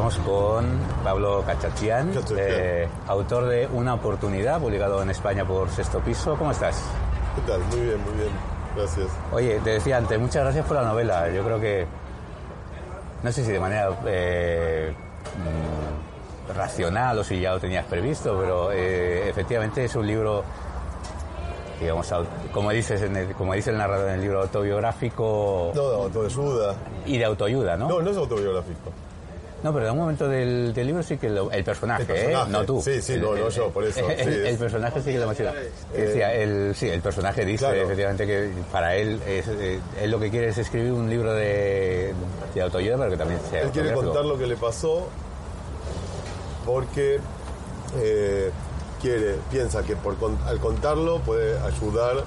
Hablamos con Pablo Cachachian, eh, autor de Una oportunidad, publicado en España por Sexto Piso. ¿Cómo estás? ¿Qué tal? Muy bien, muy bien. Gracias. Oye, te decía antes, muchas gracias por la novela. Yo creo que, no sé si de manera eh, mm, racional o si ya lo tenías previsto, pero eh, efectivamente es un libro, digamos, como, dices en el, como dice el narrador en el libro autobiográfico No, de autoayuda. y de autoayuda, ¿no? No, no es autobiográfico. No, pero en un momento del, del libro sí que lo- el personaje, El personaje. ¿eh? No tú. Sí, sí, El- no, no yo, por eso, El, personaje sí que lo decía, el, sí, el personaje dice Claro. efectivamente que para él, es, eh, él lo que quiere es escribir un libro de, de autoayuda, pero que también sea Él quiere contar lo que le pasó porque eh, quiere, piensa que por al contarlo puede ayudar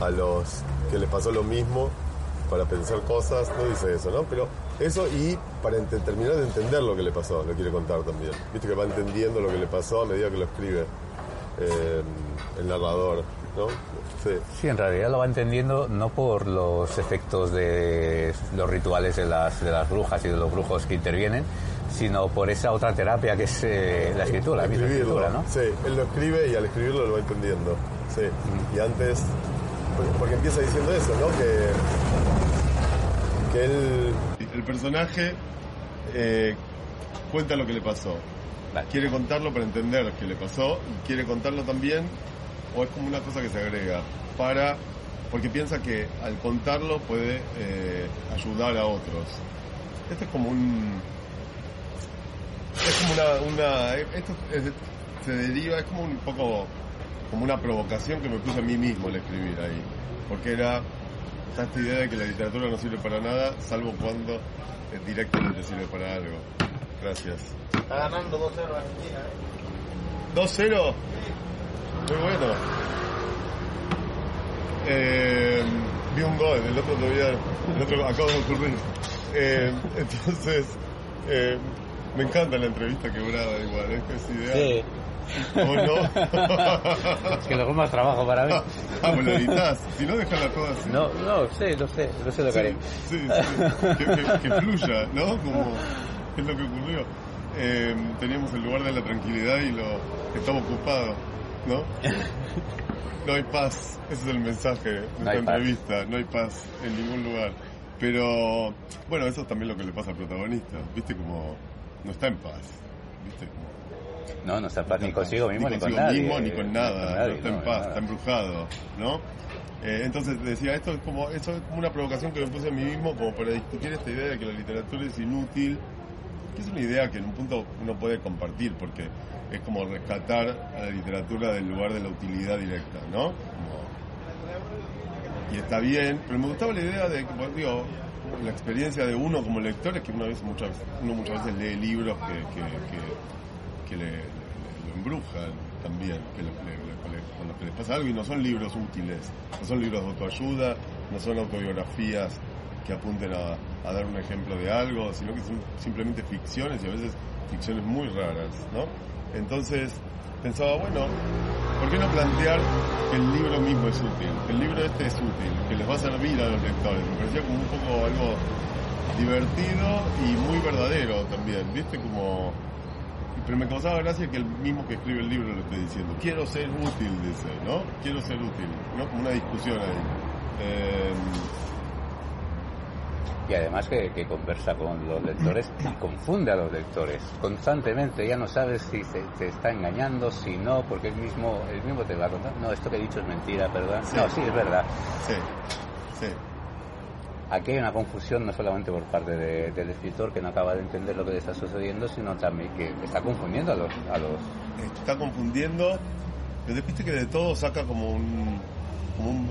a los que les pasó lo mismo para pensar cosas, no dice eso, ¿no? Pero eso y para terminar de entender lo que le pasó, lo quiere contar también. Viste que va entendiendo lo que le pasó a medida que lo escribe eh, el narrador, ¿no? Sí. Sí, en realidad lo va entendiendo no por los efectos de los rituales de las, de las brujas y de los brujos que intervienen, sino por esa otra terapia que es eh, la escritura, la escritura, ¿no? Sí, él lo escribe y al escribirlo lo va entendiendo. Sí. Y antes, porque empieza diciendo eso, ¿no? Que, que él... El personaje eh, cuenta lo que le pasó. Vale. Quiere contarlo para entender qué le pasó y quiere contarlo también, o es como una cosa que se agrega, para porque piensa que al contarlo puede eh, ayudar a otros. Esto es como un, es como una, una esto es- se deriva, es como un poco como una provocación que me puse a mí mismo al escribir ahí, porque era está esta idea de que la literatura no sirve para nada, salvo cuando eh, directamente sirve para algo. Gracias. Está ganando 2-0 Argentina. ¿eh? 2-0. Muy bueno. Eh, vi un gol, el otro todavía, el otro acabo de ocurrir. Eh, entonces, eh, me encanta la entrevista quebrada igual, es que es ideal. ¿O no? Es que luego es más trabajo para mí. Ah, pues lo editas. Si no, déjala toda así. No, no, sé, no sé, no sé lo que haré. Sí, sí, sí. Que, que- que fluya, ¿no? Como es lo que ocurrió. Eh, teníamos el lugar de la tranquilidad y lo estaba ocupado, ¿no? No hay paz, ese es el mensaje de No esta hay paz. entrevista, no hay paz en ningún lugar. Pero, bueno, eso es también lo que le pasa al protagonista, ¿viste? Como no está en paz, ¿viste? Como, No, no está en paz ni consigo mismo ni, con consigo nadie. mismo, ni con nada, nadie, no está no, en paz, nada. está embrujado, ¿no? Eh, entonces decía, esto es como esto es como una provocación que me puse a mí mismo como para discutir esta idea de que la literatura es inútil, que es una idea que en un punto uno puede compartir, porque es como rescatar a la literatura del lugar de la utilidad directa, ¿no? Como- y está bien, pero me gustaba la idea de que, pues, digo, la experiencia de uno como lector es que una vez, muchas, uno muchas veces lee libros que, que, que- que le, le- embrujan también, que que les pasa algo y no son libros útiles, no son libros de autoayuda, no son autobiografías que apunten a, a dar un ejemplo de algo, sino que son simplemente ficciones y a veces ficciones muy raras, ¿no? Entonces pensaba, bueno, ¿por qué no plantear que el libro mismo es útil? Que el libro este es útil, que les va a servir a los lectores. Me parecía como un poco algo divertido y muy verdadero también, ¿viste? Como pero me causaba gracia que el mismo que escribe el libro lo esté diciendo. Quiero ser útil, dice, ¿no? Quiero ser útil, ¿no? Como una discusión ahí. Eh, y además que, que, conversa con los lectores y confunde a los lectores constantemente. Ya no sabes si se, te está engañando, si no, porque él mismo, él mismo te va a contar. No, esto que he dicho es mentira, ¿verdad? Sí. No, sí, es verdad. Sí, sí. Aquí hay una confusión no solamente por parte de, del escritor que no acaba de entender lo que le está sucediendo, sino también que está confundiendo a los... A los... Está confundiendo, pero viste que de todo saca como un,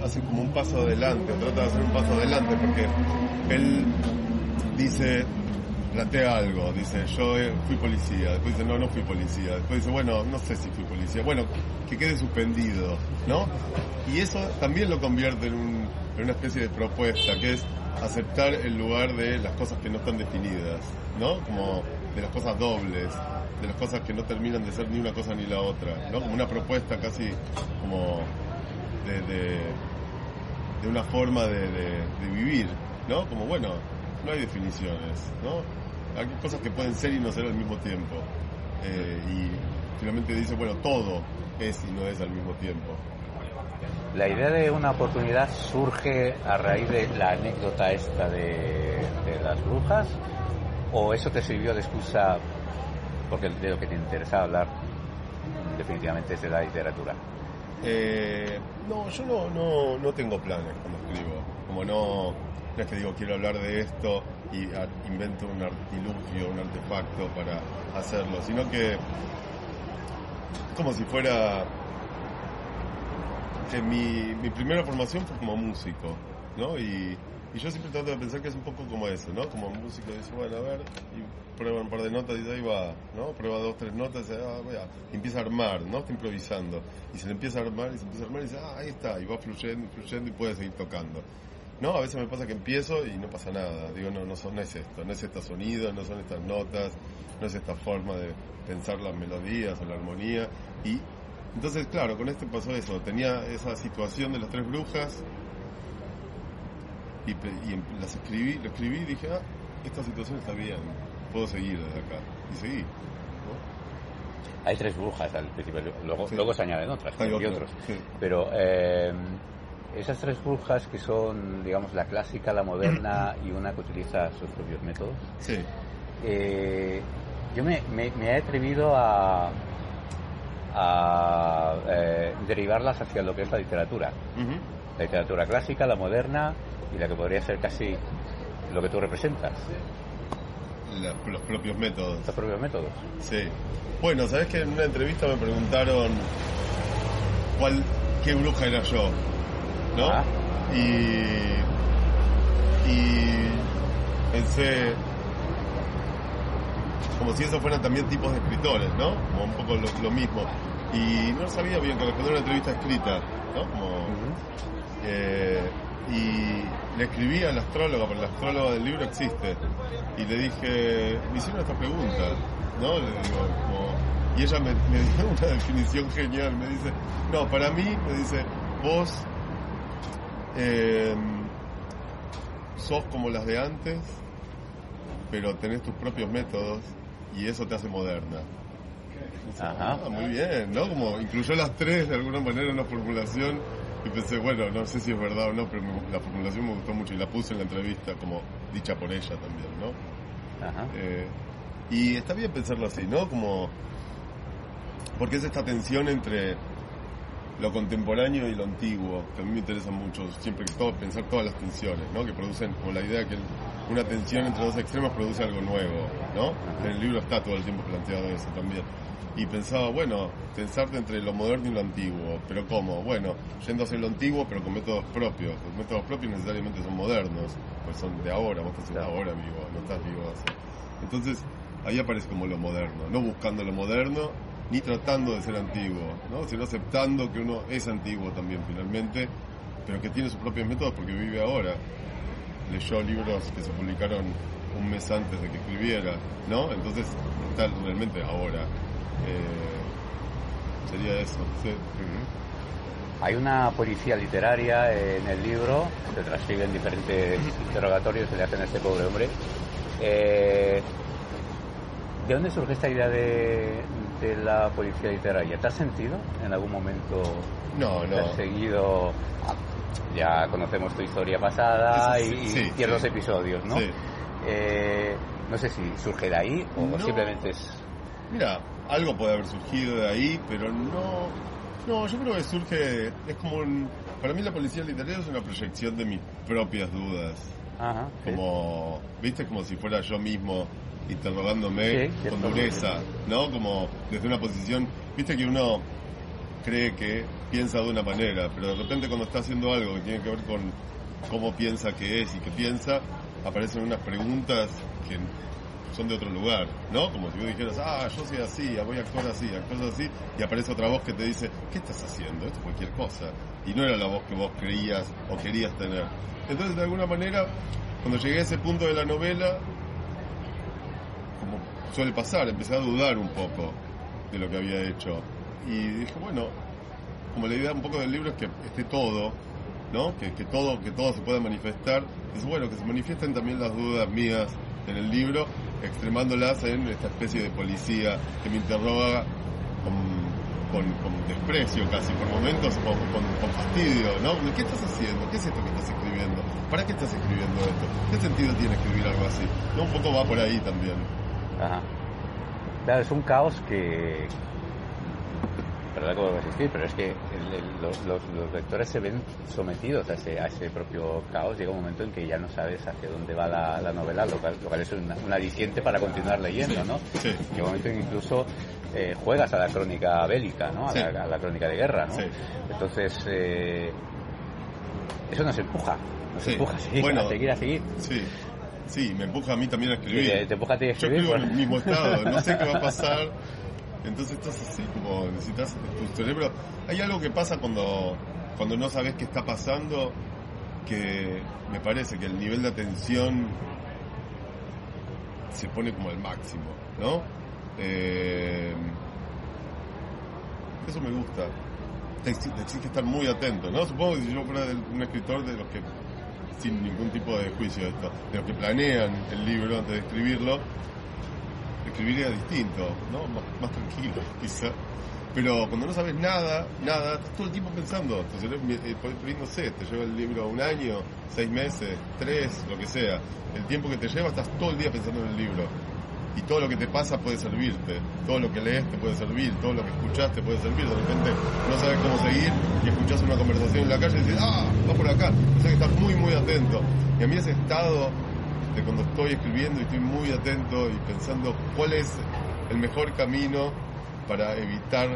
hace como un paso adelante, trata de hacer un paso adelante, porque él dice, plantea algo, dice, yo eh, fui policía, después dice, no, no fui policía, después dice, bueno, no sé si fui policía, bueno, que quede suspendido, ¿no? Y eso también lo convierte en una especie de propuesta, que es aceptar el lugar de las cosas que no están definidas, ¿no? Como de las cosas dobles, de las cosas que no terminan de ser ni una cosa ni la otra, ¿no? Como una propuesta casi como de, de, de una forma de, de, vivir, ¿no? Como, bueno, no hay definiciones, ¿no? Hay cosas que pueden ser y no ser al mismo tiempo. Eh, y finalmente dice, bueno, todo es y no es al mismo tiempo. La idea de una oportunidad surge a raíz de la anécdota esta de, las brujas o eso te sirvió de excusa porque de lo que te interesa hablar definitivamente es de la literatura. Eh, no, yo no, no, no tengo planes cuando escribo. Como no, es que digo quiero hablar de esto y invento un artilugio, un artefacto para hacerlo, sino que como si fuera que mi, primera formación fue como músico, ¿no? Y, yo siempre trato de pensar que es un poco como eso, ¿no? Como músico dice, bueno, a ver, y prueba un par de notas y ahí va, ¿no? Prueba dos, tres notas y, ah, vaya, empieza a armar, ¿no? Está improvisando. Y se le empieza a armar y se empieza a armar y dice, ah, ahí está, y va fluyendo, fluyendo y puede seguir tocando. ¿No? A veces me pasa que empiezo y no pasa nada. Digo, no, no, son, no es esto, no es este sonido, no son estas notas, no es esta forma de pensar las melodías o la armonía. Y entonces, claro, con este pasó eso. Tenía esa situación de las tres brujas y, y las escribí, lo escribí y dije, ah, esta situación está bien, puedo seguir desde acá. Y seguí. ¿no? Hay tres brujas al principio, luego, Sí. luego se añaden otras Hay y otras, otros. sí. Pero eh, esas tres brujas que son, digamos, la clásica, la moderna y una que utiliza sus propios métodos, Sí. eh, yo me, me- me he atrevido a, a eh, derivarlas hacia lo que es la literatura. La literatura clásica, la moderna y la que podría ser casi lo que tú representas, La- los propios métodos. los propios métodos. Sí. Bueno, sabes que en una entrevista me preguntaron cuál, qué bruja era yo, ¿no? Ah. Y, y pensé como si esos fueran también tipos de escritores, ¿no? Como un poco lo, lo mismo. Y no sabía bien que responder una entrevista escrita, ¿no? Como, eh, y le escribí a la astróloga, porque la astróloga del libro existe, y le dije, me hicieron esta pregunta, ¿no? Le digo, como, y ella me, me dio una definición genial, me dice, no, para mí, me dice, vos eh, sos como las de antes, pero tenés tus propios métodos y eso te hace moderna. Ajá. "Ah, muy bien, ¿no? Como incluyó las tres de alguna manera en una formulación y pensé, bueno, no sé si es verdad o no, pero la formulación me gustó mucho y la puse en la entrevista como dicha por ella también, ¿no? Ajá. Eh, y está bien pensarlo así, ¿no? Como. Porque es esta tensión entre lo contemporáneo y lo antiguo, que a mí me interesa mucho, siempre que todo, pensar todas las tensiones, ¿no? Que producen, como la idea que una tensión entre dos extremos produce algo nuevo, ¿no? En el libro está todo el tiempo planteado eso también. Y pensaba, bueno, pensarte entre lo moderno y lo antiguo, pero ¿cómo? Bueno, yendo hacia lo antiguo, pero con métodos propios. Los métodos propios necesariamente son modernos, pues son de ahora, vos estás en ahora vivo, no estás vivo hace. Entonces, ahí aparece como lo moderno, no buscando lo moderno, ni tratando de ser antiguo, ¿no? sino aceptando que uno es antiguo también finalmente, pero que tiene sus propios métodos porque vive ahora. Leyó libros que se publicaron un mes antes de que escribiera, ¿no? Entonces está realmente ahora. Eh, sería eso, sí. Hay una policía literaria en el libro, se transcriben diferentes interrogatorios que le hacen a este pobre hombre. Eh, ¿De dónde surge esta idea de, de la policía literaria? ¿Te has sentido en algún momento? No, ¿Te no. has seguido? Ya conocemos tu historia pasada Sí, y, sí, ciertos sí. episodios, ¿no? Eh, no sé si surge de ahí o No. simplemente es... Mira, algo puede haber surgido de ahí, pero no. No, yo creo que surge. Es como un. Para mí, la policía literaria es una proyección de mis propias dudas. Ajá. Como. ¿Viste? Como si fuera yo mismo interrogándome con dureza, ¿no? Como desde una posición. ¿Viste que uno cree que piensa de una manera, pero de repente cuando está haciendo algo que tiene que ver con cómo piensa que es y que piensa, aparecen unas preguntas que son de otro lugar, ¿no? Como si vos dijeras, ah, yo soy así, voy a actuar así, actúas así, y aparece otra voz que te dice, ¿qué estás haciendo? Esto es cualquier cosa. Y no era la voz que vos creías o querías tener. Entonces, de alguna manera, cuando llegué a ese punto de la novela, como suele pasar, empecé a dudar un poco de lo que había hecho. Y dije, bueno, como la idea un poco del libro es que esté todo, ¿no? Que, que todo, que todo se pueda manifestar. Es bueno que se manifiesten también las dudas mías en el libro, extremándolas en esta especie de policía que me interroga con, con- con desprecio casi por momentos, con, fastidio, ¿no? ¿Qué estás haciendo? ¿Qué es esto que estás escribiendo? ¿Para qué estás escribiendo esto? ¿Qué sentido tiene escribir algo así? Un poco va por ahí también. Ajá. Es un caos que... Perdón que vuelvo a insistir, pero es que el- el- los, los- los lectores se ven sometidos a ese, a ese propio caos. Llega un momento en que ya no sabes hacia dónde va la, la novela, lo cual, lo cual es una- un aliciente para continuar leyendo, ¿no? Sí. Llega un momento en que incluso eh, juegas a la crónica bélica, ¿no? A, Sí. la, a la crónica de guerra, ¿no? Sí. Entonces, eh, eso nos empuja, nos Sí. empuja a seguir, Bueno. a seguir, a seguir. Sí, sí, me empuja a mí también a escribir. Te, te empuja a ti a Yo escribir. escribo en bueno. el mismo estado, no sé qué va a pasar. Entonces estás así, como necesitas tu cerebro. Hay algo que pasa cuando, cuando no sabes qué está pasando, que me parece que el nivel de atención se pone como al máximo, ¿no? Eh, eso me gusta. Te exi- te exige estar muy atento, ¿no? Supongo que si yo fuera un escritor de los que, sin ningún tipo de juicio de esto, de los que planean el libro antes de escribirlo, escribiría distinto, ¿no? Más, más tranquilo, quizá. Pero cuando no sabes nada, nada, estás todo el tiempo pensando. Tu cerebro, eh, te lleva el libro un año, seis meses, tres, lo que sea. El tiempo que te lleva, estás todo el día pensando en el libro. Y todo lo que te pasa puede servirte. Todo lo que lees te puede servir. Todo lo que escuchás te puede servir. De repente no sabes cómo seguir y escuchás una conversación en la calle y dices, ah, va por acá. O que estás muy, muy atento. Y a mí ese estado de cuando estoy escribiendo y estoy muy atento y pensando cuál es el mejor camino para evitar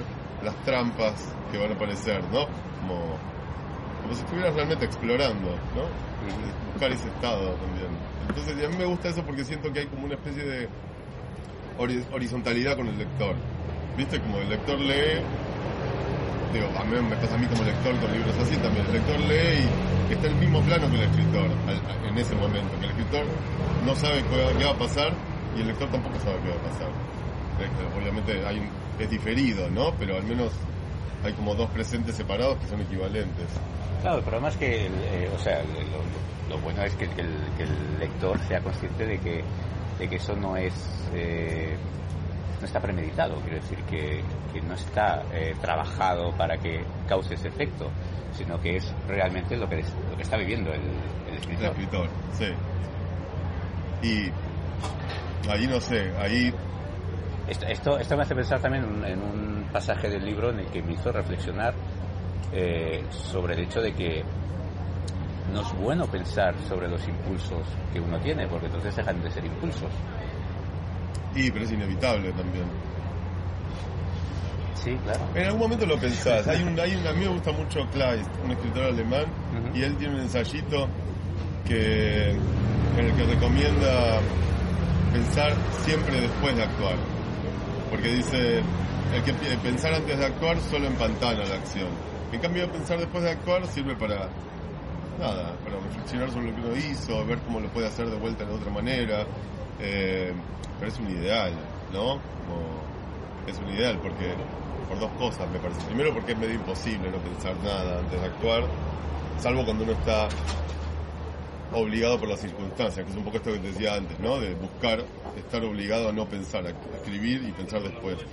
las trampas que van a aparecer, ¿no? Como, como si estuvieras realmente explorando, ¿no? Buscar ese estado también. Entonces, y a mí me gusta eso porque siento que hay como una especie de hori- horizontalidad con el lector. ¿Viste? Como el lector lee, a mí me pasa a mí como lector con libros así también. El lector lee y está en el mismo plano que el escritor en ese momento. Que el escritor no sabe qué va a pasar y el lector tampoco sabe qué va a pasar. Eh, Obviamente es diferido, ¿no? Pero al menos hay como dos presentes separados que son equivalentes. Claro, el problema es que, eh, o sea, lo, bueno es que, que el, que el lector sea consciente de que, de que eso no es, eh, no está premeditado, quiero decir, que, que no está eh, trabajado para que cause ese efecto, sino que es realmente lo que, es- lo que está viviendo el, el El escritor. escritor, sí. Y ahí no sé, ahí Esto, esto, esto me hace pensar también en, en un pasaje del libro en el que me hizo reflexionar eh, sobre el hecho de que no es bueno pensar sobre los impulsos que uno tiene, porque entonces dejan de ser impulsos. Y pero es inevitable también. Sí, claro. En algún momento lo pensás. Hay un, hay un, a mí me gusta mucho Kleist, un escritor alemán, y él tiene un ensayito que, en el que recomienda pensar siempre después de actuar. Porque dice, el que pensar antes de actuar solo empantana la acción. En cambio, pensar después de actuar sirve para nada, para reflexionar sobre lo que uno hizo, ver cómo lo puede hacer de vuelta de otra manera. Eh, pero es un ideal, ¿no? Como- es un ideal porque por dos cosas me parece. Primero porque es medio imposible no pensar nada antes de actuar, salvo cuando uno está obligado por las circunstancias, que es un poco esto que te decía antes, ¿no? De buscar, estar obligado a no pensar, a escribir y pensar después.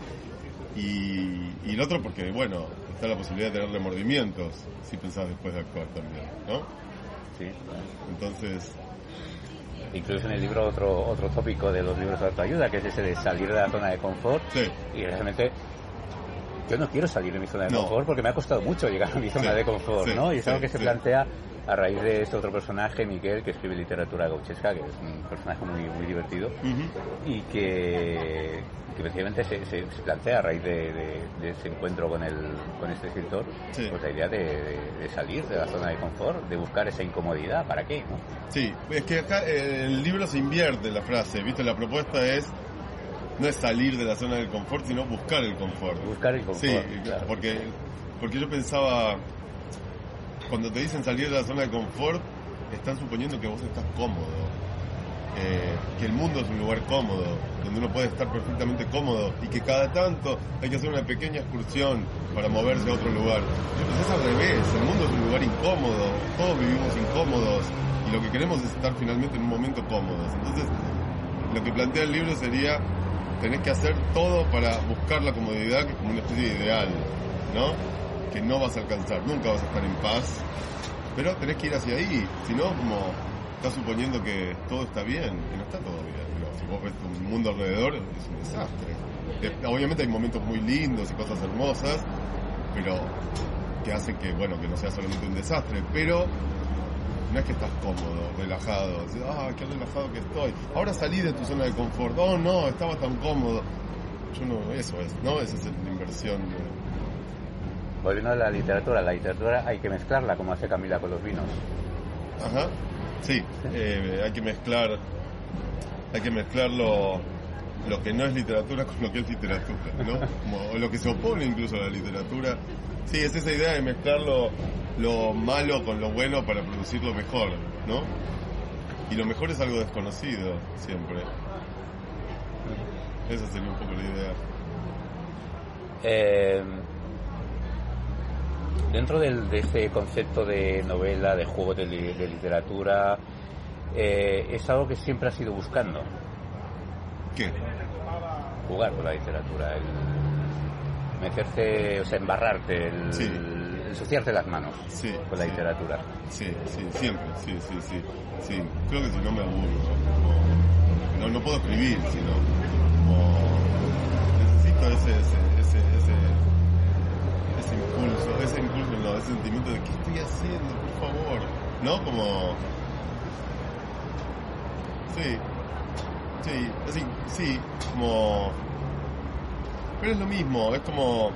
Y, y el otro porque, bueno, está la posibilidad de tener remordimientos si pensás después de actuar también, ¿no? Sí. Entonces, Incluso en el libro otro otro tópico de los libros de autoayuda, que es ese de salir de la zona de confort. Sí. Y realmente yo no quiero salir de mi zona de No. confort porque me ha costado mucho llegar a mi zona Sí, de confort, sí, ¿no? Y es algo sí, que se plantea a raíz de este otro personaje, Miguel, que escribe literatura gauchesca, que es un personaje muy, muy divertido ujú, y que, que precisamente se, se- se plantea a raíz de, de- de ese encuentro con, el, con este escritor, pues la idea de, de- salir de la zona de confort, de buscar esa incomodidad, ¿para qué? no? Sí, es que acá el libro se invierte la frase, ¿viste? La propuesta es no es salir de la zona del confort, sino buscar el confort. Buscar el confort. Sí, claro. porque, porque yo pensaba, cuando te dicen salir de la zona de confort, están suponiendo que vos estás cómodo, eh, que el mundo es un lugar cómodo, donde uno puede estar perfectamente cómodo y que cada tanto hay que hacer una pequeña excursión para moverse a otro lugar. Yo pensé es al revés, el mundo es un lugar incómodo, todos vivimos incómodos y lo que queremos es estar finalmente en un momento cómodos. Entonces, lo que plantea el libro sería tenés que hacer todo para buscar la comodidad que es como una especie de ideal, ¿no? Que no vas a alcanzar, nunca vas a estar en paz, pero tenés que ir hacia ahí, si no, como estás suponiendo que todo está bien, y no está todo bien. Pero si vos ves tu mundo alrededor, es un desastre. Obviamente hay momentos muy lindos y cosas hermosas, pero que hacen que, bueno, que no sea solamente un desastre, pero no es que estás cómodo, relajado, decís, ah, qué relajado que estoy. Ahora salí de tu zona de confort, oh no, estaba tan cómodo. Yo no, eso es, ¿no? Esa es la inversión. Volviendo a la literatura, la literatura hay que mezclarla como hace Camila con los vinos. Ajá, sí, eh, hay que mezclar, hay que mezclar lo, que no es literatura con lo que es literatura, ¿no? O lo que se opone incluso a la literatura. Sí, es esa idea de mezclar lo, lo malo con lo bueno para producir lo mejor, ¿no? Y lo mejor es algo desconocido, siempre. Esa sería un poco la idea. Eh, dentro del- de este concepto de novela, de juego de literatura, eh, es algo que siempre has ido buscando, ¿Qué? jugar con la literatura, el meterte, o sea, embarrarte, el, Sí. ensuciarte las manos Sí, con la sí. literatura. Sí, sí, siempre, sí, sí, sí. Sí, creo que si no me aburro. No, no puedo escribir, sino como necesito ese, ese, ese, ese, ese impulso, ese impulso, no, ese sentimiento de ¿qué estoy haciendo? Por favor. ¿No? Como... Sí, sí, así, sí, como... Pero es lo mismo, es como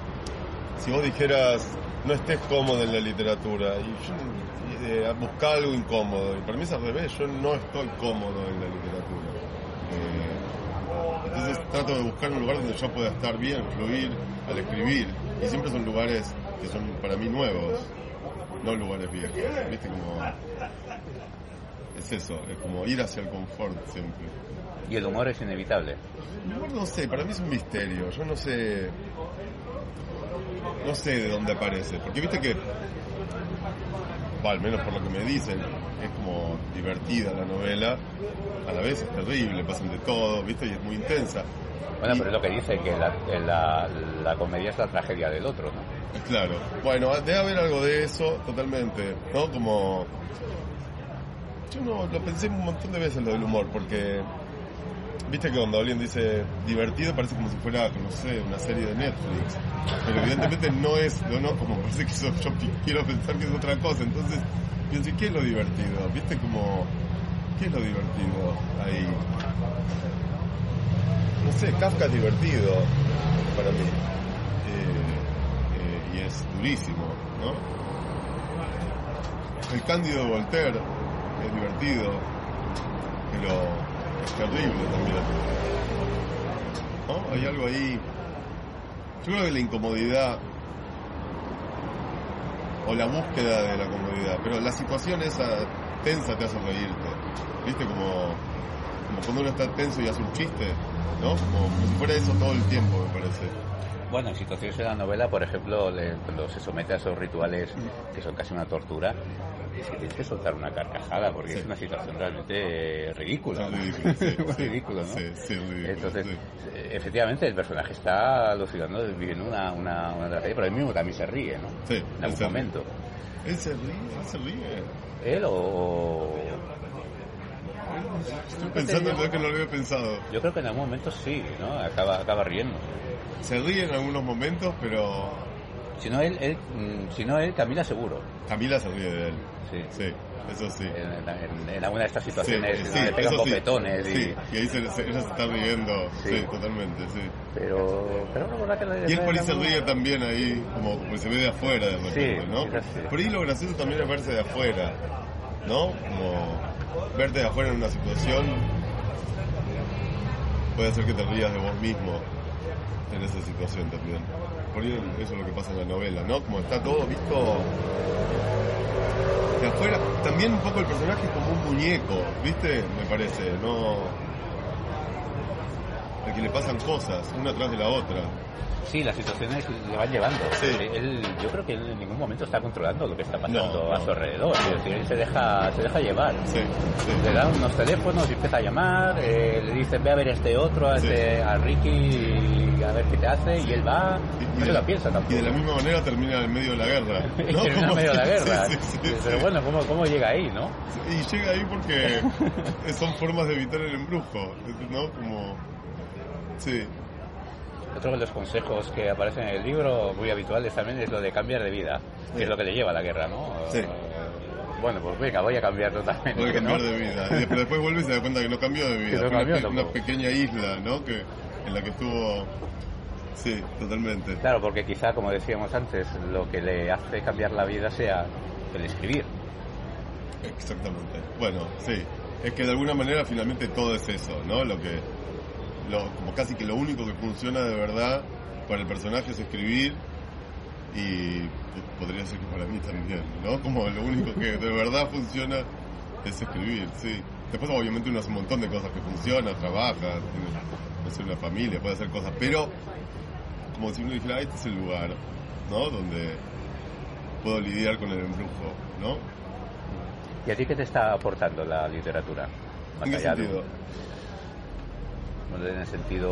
si vos dijeras no estés cómodo en la literatura y yo eh, buscar algo incómodo y para mí es al revés yo no estoy cómodo en la literatura Eh, entonces trato de buscar un lugar donde yo pueda estar bien fluir al escribir y siempre son lugares que son para mí nuevos no lugares viejos viste como es eso es como ir hacia el confort siempre Y el humor es inevitable. el humor no sé, para mí es un misterio. Yo no sé. No sé de dónde aparece. Porque viste que. va, al menos por lo que me dicen, es como divertida la novela. A la vez es terrible, pasan de todo, viste, y es muy intensa. Bueno, pero es lo que dice, que la, la, la comedia es la tragedia del otro, ¿no? Claro. Bueno, debe haber algo de eso, totalmente. ¿No? Como. Yo no, lo pensé un montón de veces lo del humor, porque. Viste que cuando alguien dice divertido parece como si fuera, no sé, una serie de Netflix. Pero evidentemente no es, no, no, como parece que yo pi- quiero pensar que es otra cosa. Entonces, pienso, ¿y qué es lo divertido? ¿Viste como. ¿Qué es lo divertido ahí? No sé, Kafka es divertido para mí. Eh, eh, y es durísimo, ¿no? El Cándido Voltaire es divertido, pero es terrible también. ¿No? Hay algo ahí. Yo creo que la incomodidad o la búsqueda de la comodidad, pero la situación esa tensa te hace reírte. ¿Viste? Como, cuando uno está tenso y hace un chiste, ¿no? Como, como todo el tiempo, me parece. Bueno, en situaciones de la novela, por ejemplo, le- cuando se somete a esos rituales que son casi una tortura, es que tienes que soltar una carcajada porque Sí. es una situación realmente ridícula. Es ridículo, ¿no? sí, sí, ridículo, Entonces, eh, efectivamente, el personaje está alucinando, viviendo una, una, una tragedia, pero él mismo también se ríe, ¿no? Sí, en algún momento. Él se ríe, él se ríe. Él o... Estoy pensando en lo que no lo había pensado. Yo creo que en algún momento sí, ¿no? Acaba, acaba riendo. Se ríe en algunos momentos, pero Si no él, él, mm, si no él, Camila seguro. Camila se ríe de él. Sí. Sí, eso sí. En, en- en alguna de estas Sí, situaciones sí, ¿no? le pegan sí. bofetones y... Sí, y ahí se, se- ella se está riendo. Sí. Sí, totalmente, sí. Pero, pero la verdad que la Y él por ahí se ríe también ahí, como porque se ve de afuera de repente, Sí, ¿no? sí. Por ahí lo gracioso también es verse de afuera, ¿no? Como verte de afuera en una situación puede hacer que te rías de vos mismo en esa situación también. Por eso es lo que pasa en la novela, ¿no? Como está todo visto de afuera. También un poco el personaje como un muñeco, ¿viste? Me parece, ¿no? Al que le pasan cosas, una atrás de la otra. Sí, las situaciones le van llevando. Sí. Él, yo creo que él en ningún momento está controlando lo que está pasando No, a no. su alrededor. Decir, él se deja, se deja llevar. Sí, sí. Le dan unos teléfonos y empieza a llamar, eh, le dicen ve a ver a este otro, a, este, a Ricky y a ver qué te hace y él va, no se la piensa y tampoco. de la misma manera termina en medio de la guerra. Y ¿no? termina en medio de la guerra. Pero bueno, ¿cómo, ¿cómo llega ahí, no? Y llega ahí porque son formas de evitar el embrujo, ¿no? Como... Sí, Otro de los consejos que aparecen en el libro, muy habituales también, es lo de cambiar de vida, que es lo que le lleva a la guerra, ¿no? Sí. Eh, Bueno, pues venga, voy a cambiar totalmente. puede cambiar ¿no? de vida. Y después, después vuelve y se da cuenta que no cambió de vida. No Fue una, cambió una tampoco. pequeña isla, ¿no? Que, en la que estuvo... Sí, totalmente. Claro, porque quizá, como decíamos antes, lo que le hace cambiar la vida sea el escribir. Exactamente. Bueno, sí. Es que de alguna manera finalmente todo es eso, ¿no? Lo que, lo, como casi que lo único que funciona de verdad para el personaje es escribir y podría ser que para mí también, ¿no? Como lo único que de verdad funciona es escribir, sí. Después obviamente uno hace un montón de cosas que funcionan, trabaja, tiene, no sé, una familia, puede hacer cosas, pero como si uno dijera, "Ah, este es el lugar, ¿no? Donde puedo lidiar con el embrujo, ¿no? ¿Y a ti qué te está aportando la literatura? ¿En qué sentido? En el sentido,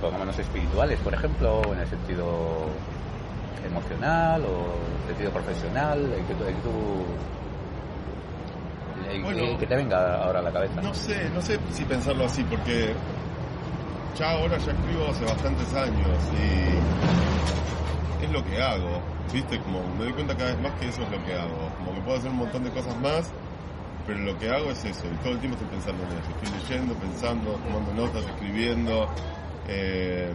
pongámonos espirituales, por ejemplo, o en el sentido emocional, o en el sentido profesional, el que tú... el que tú- el- Bueno. el que te venga ahora a la cabeza. No sé, no sé si pensarlo así, porque ya ahora ya escribo hace bastantes años y es lo que hago, ¿viste? Como me doy cuenta cada vez más que eso es lo que hago. Como que puedo hacer un montón de cosas más, pero lo que hago es eso, y todo el tiempo estoy pensando en eso. Estoy leyendo, pensando, tomando notas, escribiendo. eh,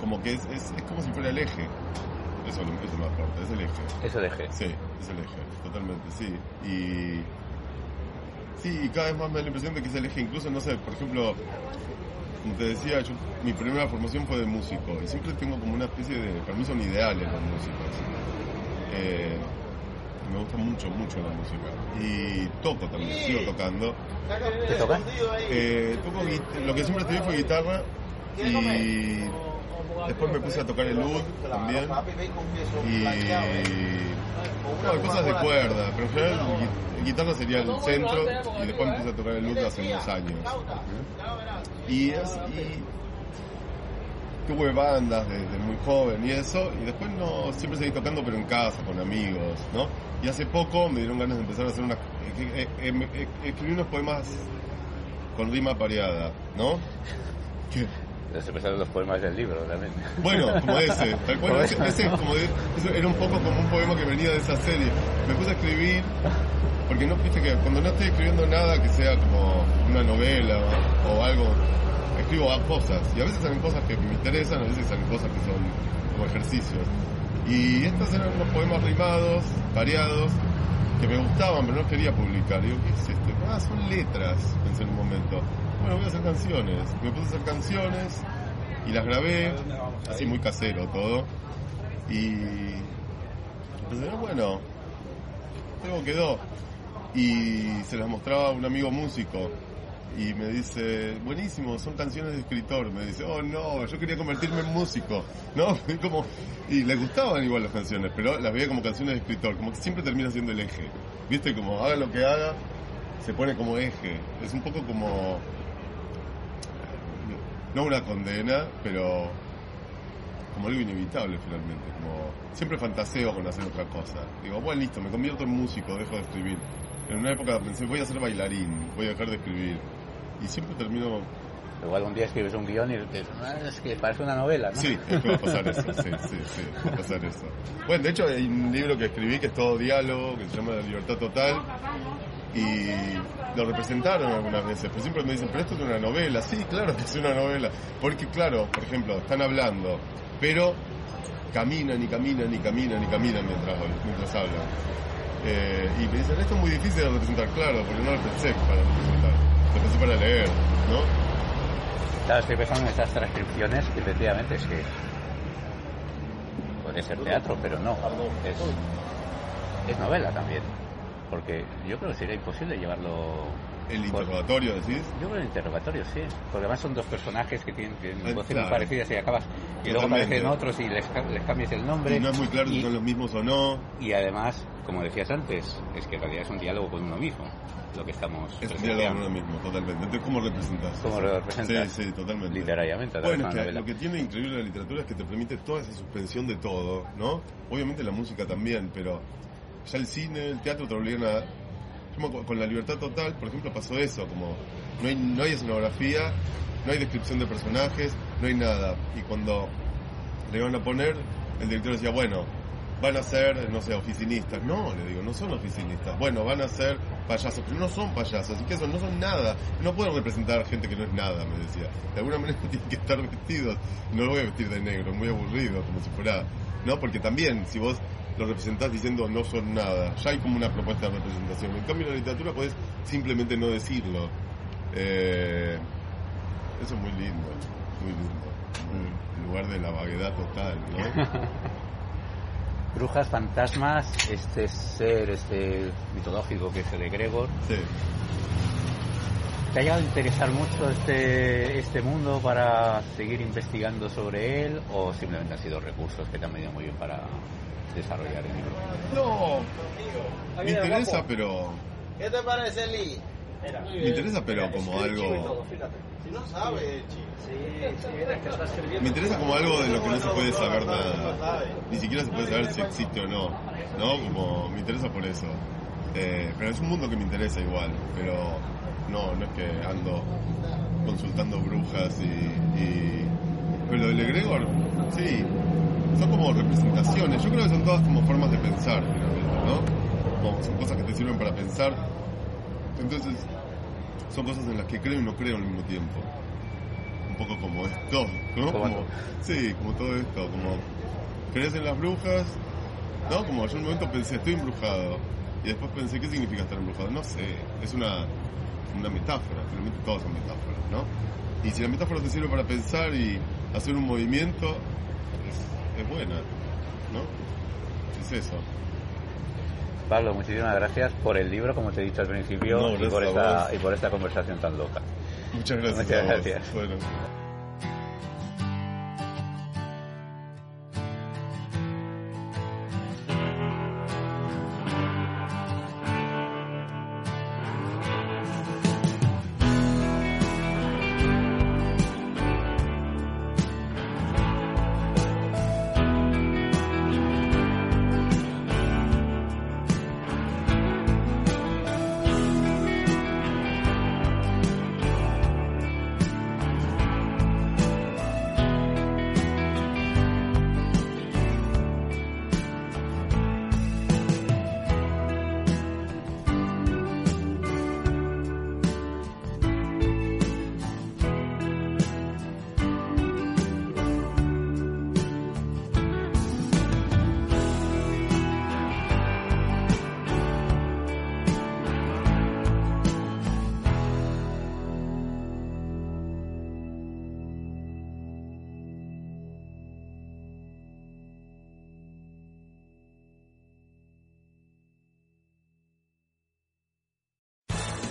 como que es, es, es como si fuera el eje. Eso, eso me aporta, es el eje. Eso dejé. Sí, es el eje, totalmente, sí. Y. Sí, y cada vez más me da la impresión de que es el eje, incluso, no sé, por ejemplo, como te decía, yo, mi primera formación fue de músico, y siempre tengo como una especie de. Para mí son ideales los músicos. Eh, me gusta mucho, mucho la música. Y toco también, sigo tocando. ¿Te toca? Eh, toco lo que siempre estudié fue guitarra, y después me puse a tocar el oud también. Y no, cosas de cuerda, pero en general gui- guitarra sería el centro y después empecé a tocar el oud hace unos años. Y, es, y tuve bandas desde muy joven y eso, y después no, siempre seguí tocando pero en casa, con amigos, ¿no? Y hace poco me dieron ganas de empezar a hacer una... eh, eh, eh, eh, escribí unos poemas con rima pareada, ¿no? Que, Se empezaron los poemas del libro también. bueno, como ese. Tal cual, Como ese, ese. como de- era un poco como un poema que venía de esa serie. Me puse a escribir, porque no, viste que cuando no estoy escribiendo nada que sea como una novela o, o algo, escribo a cosas. Y a veces salen cosas que me interesan, a veces salen cosas que son como ejercicios. Y estos eran unos poemas rimados, variados, que me gustaban, pero no quería publicar. Digo, ¿qué es esto? Ah, son letras, pensé en un momento. Bueno, voy a hacer canciones. Me puse a hacer canciones y las grabé, así muy casero todo. Y pensé, "Ah, bueno, luego quedó. Y se las mostraba a un amigo músico y me dice, buenísimo, son canciones de escritor. Me dice, oh no, yo quería convertirme en músico. ¿No? Como, y le gustaban igual las canciones, pero las veía como canciones de escritor, como que siempre termina siendo el eje. ¿Viste? Como haga lo que haga, se pone como eje. Es un poco como, no una condena, pero como algo inevitable finalmente. Como siempre fantaseo con hacer otra cosa. Digo, bueno, listo, me convierto en músico, dejo de escribir. En una época pensé, voy a ser bailarín, voy a dejar de escribir y siempre termino... Igual un día escribes un guion y dices, ah, es que parece una novela, ¿no? Sí, es que va a pasar eso, sí, sí, sí, va a pasar eso. Bueno, de hecho hay un libro que escribí que es todo diálogo, que se llama La Libertad Total, y lo representaron algunas veces, pero siempre me dicen, pero esto es una novela, sí, claro que es una novela, porque claro, por ejemplo, están hablando, pero caminan y caminan y caminan y caminan mientras, mientras hablan. Eh, y me dicen, esto es muy difícil de representar, claro, porque no lo pensé para representar para leer, ¿no? Claro, estoy pensando en estas transcripciones, que efectivamente es que puede ser teatro, pero no, es, es novela también, porque yo creo que sería imposible llevarlo ¿El interrogatorio decís? Yo creo el interrogatorio, sí. Porque además son dos personajes que tienen, ah, voces muy parecidas y acabas. Y luego aparecen otros y les, les, cambias el nombre. Y no es muy claro si son los mismos o no. Y además, como decías antes, es que en realidad es un diálogo con uno mismo. Lo que estamos. Es un diálogo con uno mismo, totalmente. Entonces, ¿cómo representas? ¿Cómo lo representas? Sí, sí, totalmente. Literariamente. Bueno, es que lo que tiene increíble la literatura es que te permite toda esa suspensión de todo, ¿no? Obviamente la música también, pero ya el cine, el teatro te obligan a con la libertad total, por ejemplo, pasó eso, como no hay, no hay escenografía, no hay descripción de personajes, no hay nada. Y cuando le iban a poner, el director decía, bueno, van a ser, no sé, oficinistas. No, le digo, no son oficinistas. Bueno, van a ser payasos, pero no son payasos. ¿Y qué son? No son nada. No pueden representar a gente que no es nada, me decía. De alguna manera tienen que estar vestidos. No lo voy a vestir de negro, muy aburrido, como si fuera... No, porque también, si vos lo representás diciendo no son nada. Ya hay como una propuesta de representación. En cambio, en la literatura puedes simplemente no decirlo. Eh, eso es muy lindo, muy lindo. En lugar de la vaguedad total, ¿no? Brujas, fantasmas, este ser este mitológico que es el de Gregor. Sí. ¿Te ha llegado a interesar mucho este, este mundo para seguir investigando sobre él o simplemente han sido recursos que te han venido muy bien para, desarrollar el libro. No, me interesa, pero... ¿Qué te parece, Lee? Me interesa, pero como algo... Si no sabe, Me interesa como algo de lo que no se puede saber nada. Ni siquiera se puede saber si existe o no. ¿No? Como me interesa por eso. Eh, pero es un mundo que me interesa igual. Pero no, no es que ando consultando brujas y. y... Pero del egregor, sí, son como representaciones. Yo creo que son todas como formas de pensar, ¿no? Como son cosas que te sirven para pensar. Entonces, son cosas en las que creo y no creo al mismo tiempo. Un poco como esto, ¿no? Como, sí, como todo esto, como crees en las brujas, ¿no? Como yo en un momento pensé, estoy embrujado. Y después pensé, ¿qué significa estar embrujado? No sé, es una, una metáfora, finalmente todas son metáforas, ¿no? Y si la metáfora te sirve para pensar y hacer un movimiento, es buena, ¿no? Es eso. Pablo, muchísimas gracias por el libro, como te he dicho al principio, y, por esta, y por esta conversación tan loca. Muchas gracias. Muchas gracias.